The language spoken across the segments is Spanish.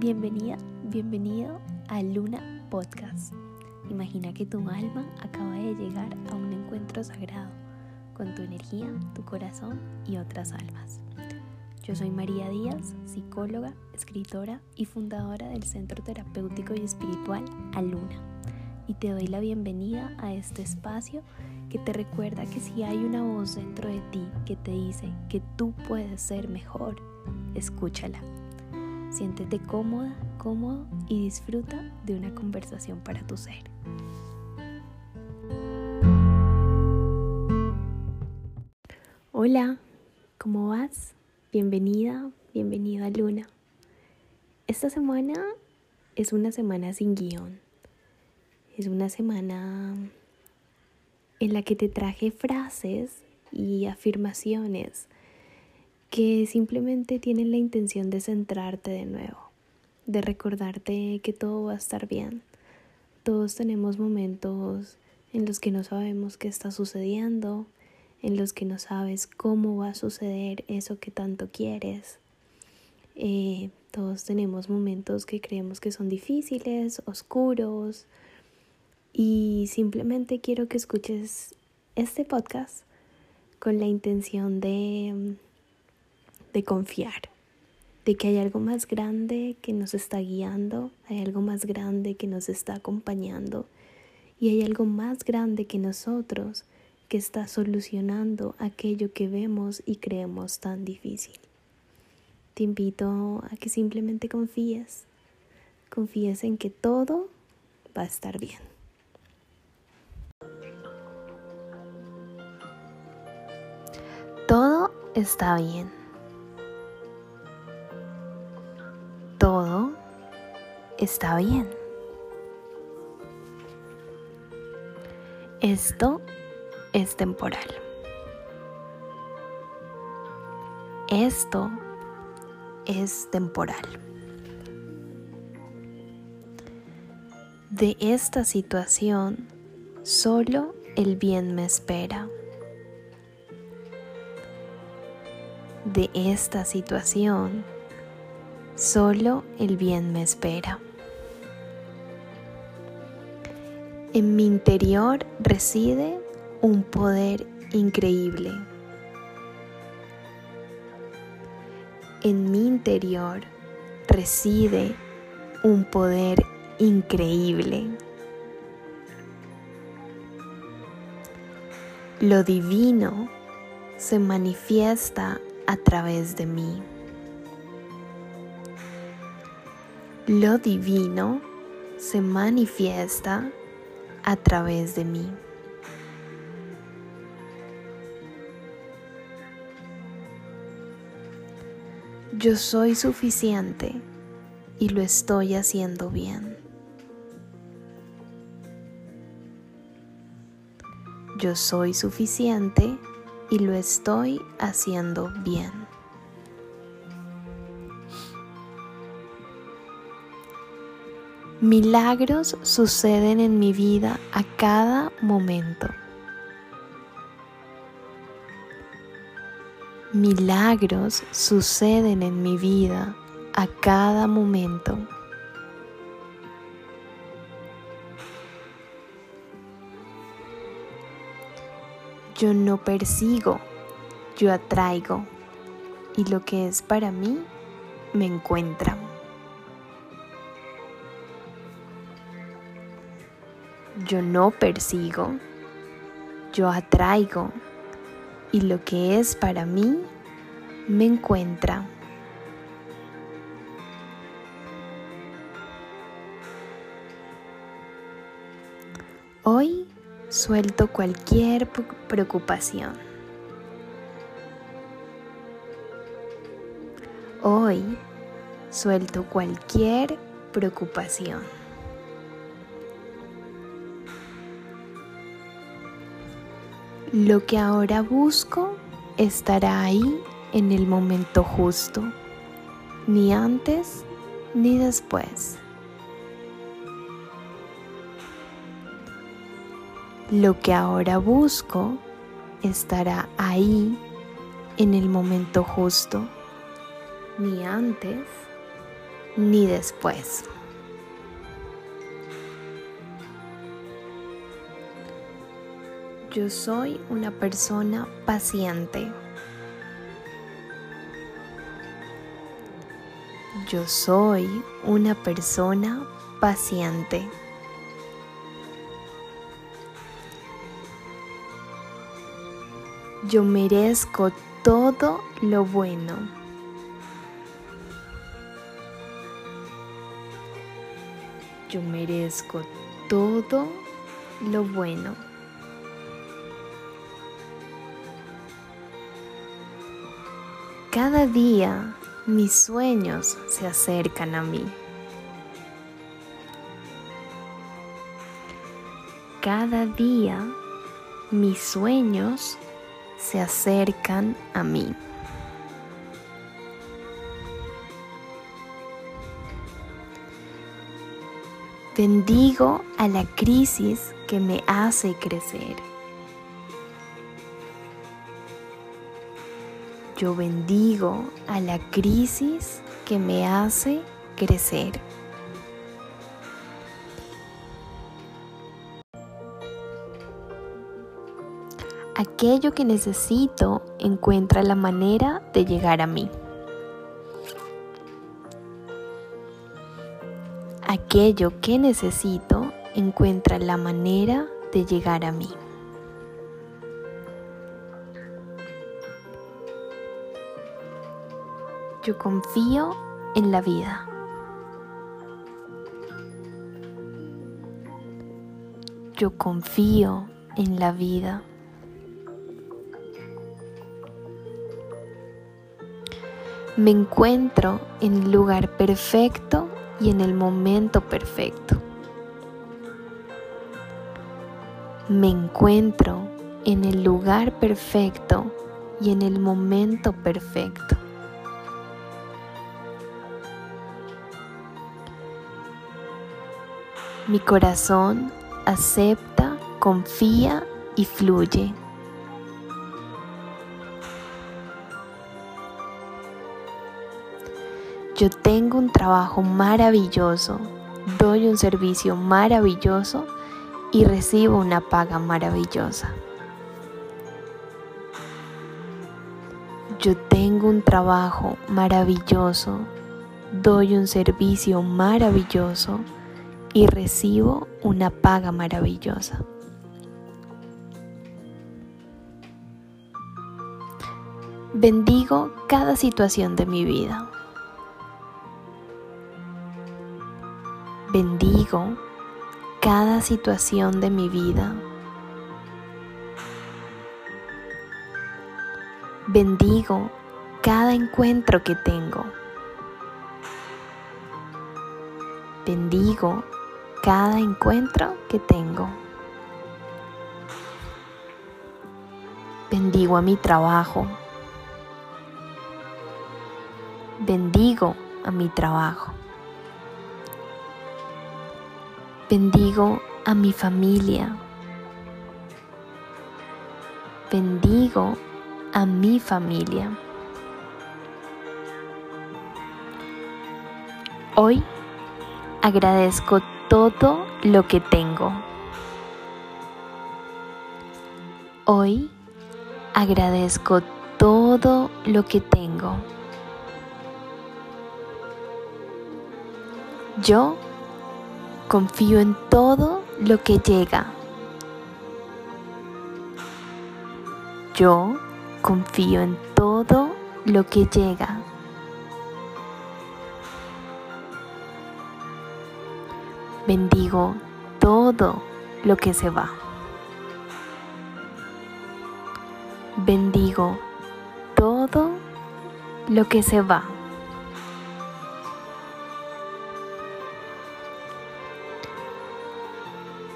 Bienvenida, bienvenido a Luna Podcast. Imagina que tu alma acaba de llegar a un encuentro sagrado con tu energía, tu corazón y otras almas. Yo soy María Díaz, psicóloga, escritora y fundadora del Centro Terapéutico y Espiritual Aluna. Y te doy la bienvenida a este espacio que te recuerda que si hay una voz dentro de ti que te dice que tú puedes ser mejor, escúchala. Siéntete cómoda, cómodo y disfruta de una conversación para tu ser. Hola, ¿cómo vas? Bienvenida, bienvenida Luna. Esta semana es una semana sin guion. Es una semana en la que te traje frases y afirmaciones que simplemente tienen la intención de centrarte de nuevo, de recordarte que todo va a estar bien. Todos tenemos momentos en los que no sabemos qué está sucediendo, en los que no sabes cómo va a suceder eso que tanto quieres. Eh, todos tenemos momentos que creemos que son difíciles, oscuros, y simplemente quiero que escuches este podcast con la intención de de confiar, de que hay algo más grande que nos está guiando, hay algo más grande que nos está acompañando y hay algo más grande que nosotros que está solucionando aquello que vemos y creemos tan difícil. Te invito a que simplemente confíes, confíes en que todo va a estar bien. Todo está bien. Está bien. Esto es temporal. Esto es temporal. De esta situación solo el bien me espera. De esta situación Solo el bien me espera. En mi interior reside un poder increíble. En mi interior reside un poder increíble. Lo divino se manifiesta a través de mí. Lo divino se manifiesta a través de mí. Yo soy suficiente y lo estoy haciendo bien. Yo soy suficiente y lo estoy haciendo bien. Milagros suceden en mi vida a cada momento. Milagros suceden en mi vida a cada momento. Yo no persigo, yo atraigo y lo que es para mí me encuentra. Yo no persigo, yo atraigo y lo que es para mí me encuentra. Hoy suelto cualquier preocupación. Hoy suelto cualquier preocupación. Lo que ahora busco estará ahí en el momento justo, ni antes ni después. Lo que ahora busco estará ahí en el momento justo, ni antes ni después. Yo soy una persona paciente. Yo soy una persona paciente. Yo merezco todo lo bueno. Yo merezco todo lo bueno. Cada día mis sueños se acercan a mí. Cada día mis sueños se acercan a mí. Bendigo a la crisis que me hace crecer. Yo bendigo a la crisis que me hace crecer. Aquello que necesito encuentra la manera de llegar a mí. Aquello que necesito encuentra la manera de llegar a mí. Yo confío en la vida. Yo confío en la vida. Me encuentro en el lugar perfecto y en el momento perfecto. Me encuentro en el lugar perfecto y en el momento perfecto. Mi corazón acepta, confía y fluye. Yo tengo un trabajo maravilloso, doy un servicio maravilloso y recibo una paga maravillosa. Yo tengo un trabajo maravilloso, doy un servicio maravilloso y recibo una paga maravillosa. Bendigo cada situación de mi vida. Bendigo cada situación de mi vida. Bendigo cada encuentro que tengo. Bendigo cada encuentro que tengo. Bendigo a mi trabajo. Bendigo a mi trabajo. Bendigo a mi familia. Bendigo a mi familia. Hoy agradezco todo lo que tengo. Hoy agradezco todo lo que tengo. Yo Confío en todo lo que llega. Yo confío en todo lo que llega. Bendigo todo lo que se va. Bendigo todo lo que se va.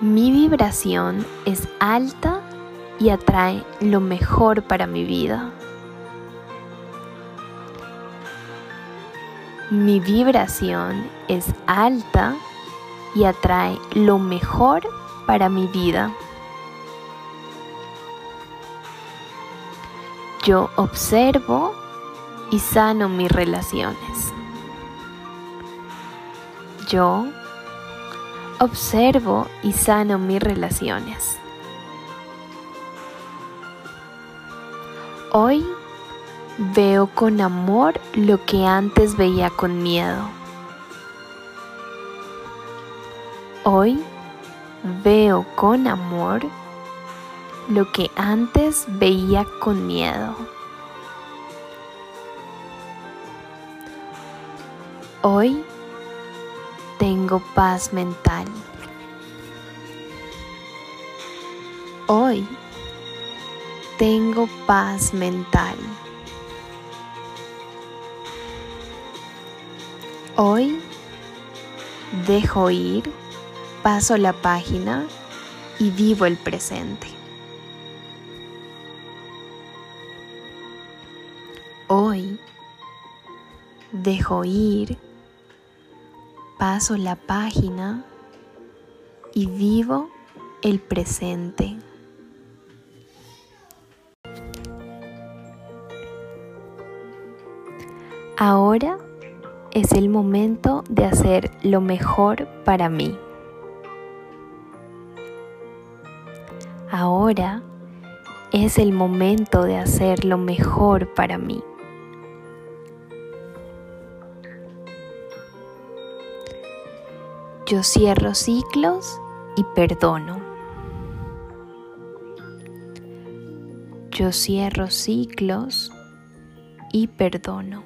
Mi vibración es alta y atrae lo mejor para mi vida. Mi vibración es alta y atrae lo mejor para mi vida. Yo observo y sano mis relaciones. Yo observo y sano mis relaciones. Hoy veo con amor lo que antes veía con miedo. Hoy veo con amor lo que antes veía con miedo. Hoy tengo paz mental. Hoy tengo paz mental. Hoy dejo ir, paso la página y vivo el presente. Hoy dejo ir, paso la página y vivo el presente. Ahora es el momento de hacer lo mejor para mí. Ahora es el momento de hacer lo mejor para mí. Yo cierro ciclos y perdono. Yo cierro ciclos y perdono.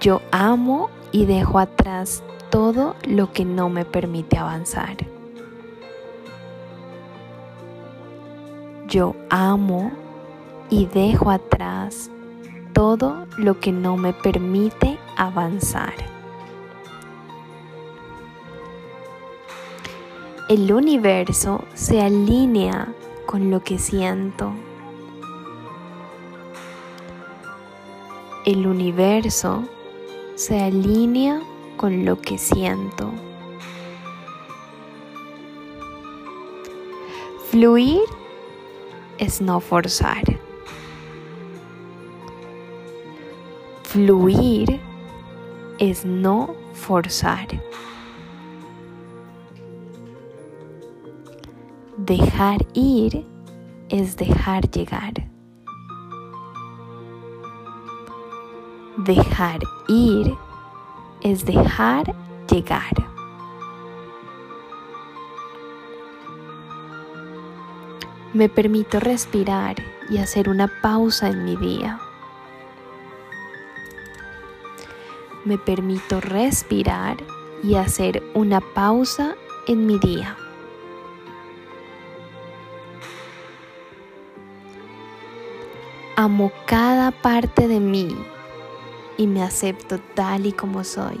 Yo amo y dejo atrás todo lo que no me permite avanzar. Yo amo y dejo atrás todo lo que no me permite avanzar. El universo se alinea con lo que siento. El universo se alinea con lo que siento. Fluir es no forzar. Fluir es no forzar. Dejar ir es dejar llegar. Dejar ir es dejar llegar. Me permito respirar y hacer una pausa en mi día. Me permito respirar y hacer una pausa en mi día. Amo cada parte de mí y me acepto tal y como soy.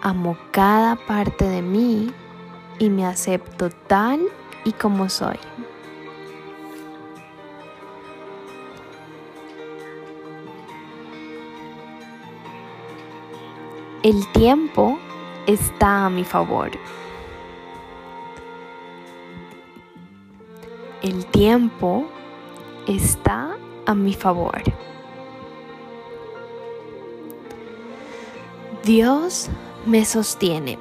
Amo cada parte de mí y me acepto tal y como soy. El tiempo está a mi favor. El tiempo está a mi favor. Dios me sostiene.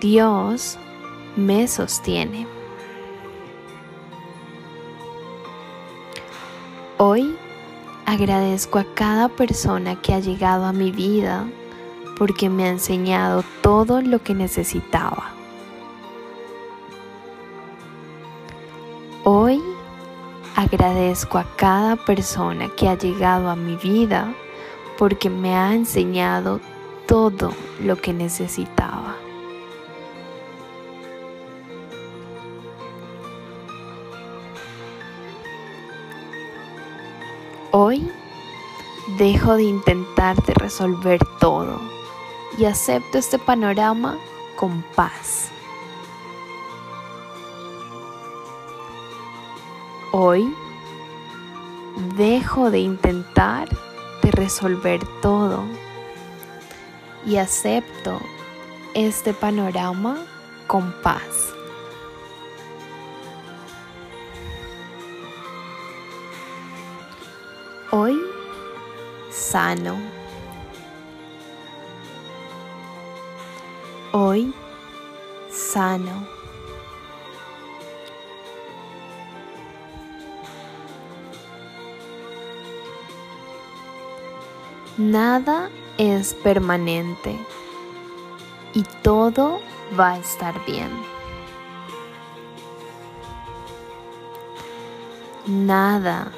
Dios me sostiene. Hoy agradezco a cada persona que ha llegado a mi vida porque me ha enseñado todo lo que necesitaba. Agradezco a cada persona que ha llegado a mi vida porque me ha enseñado todo lo que necesitaba. Hoy dejo de intentar de resolver todo y acepto este panorama con paz. Hoy dejo de intentar de resolver todo y acepto este panorama con paz. Hoy sano. Hoy sano. Nada es permanente y todo va a estar bien. Nada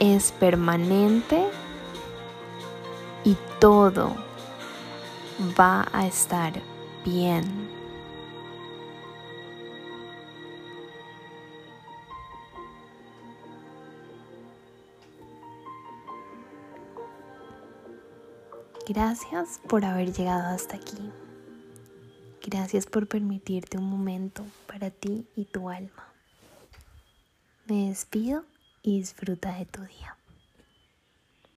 es permanente y todo va a estar bien. Gracias por haber llegado hasta aquí. Gracias por permitirte un momento para ti y tu alma. Me despido y disfruta de tu día.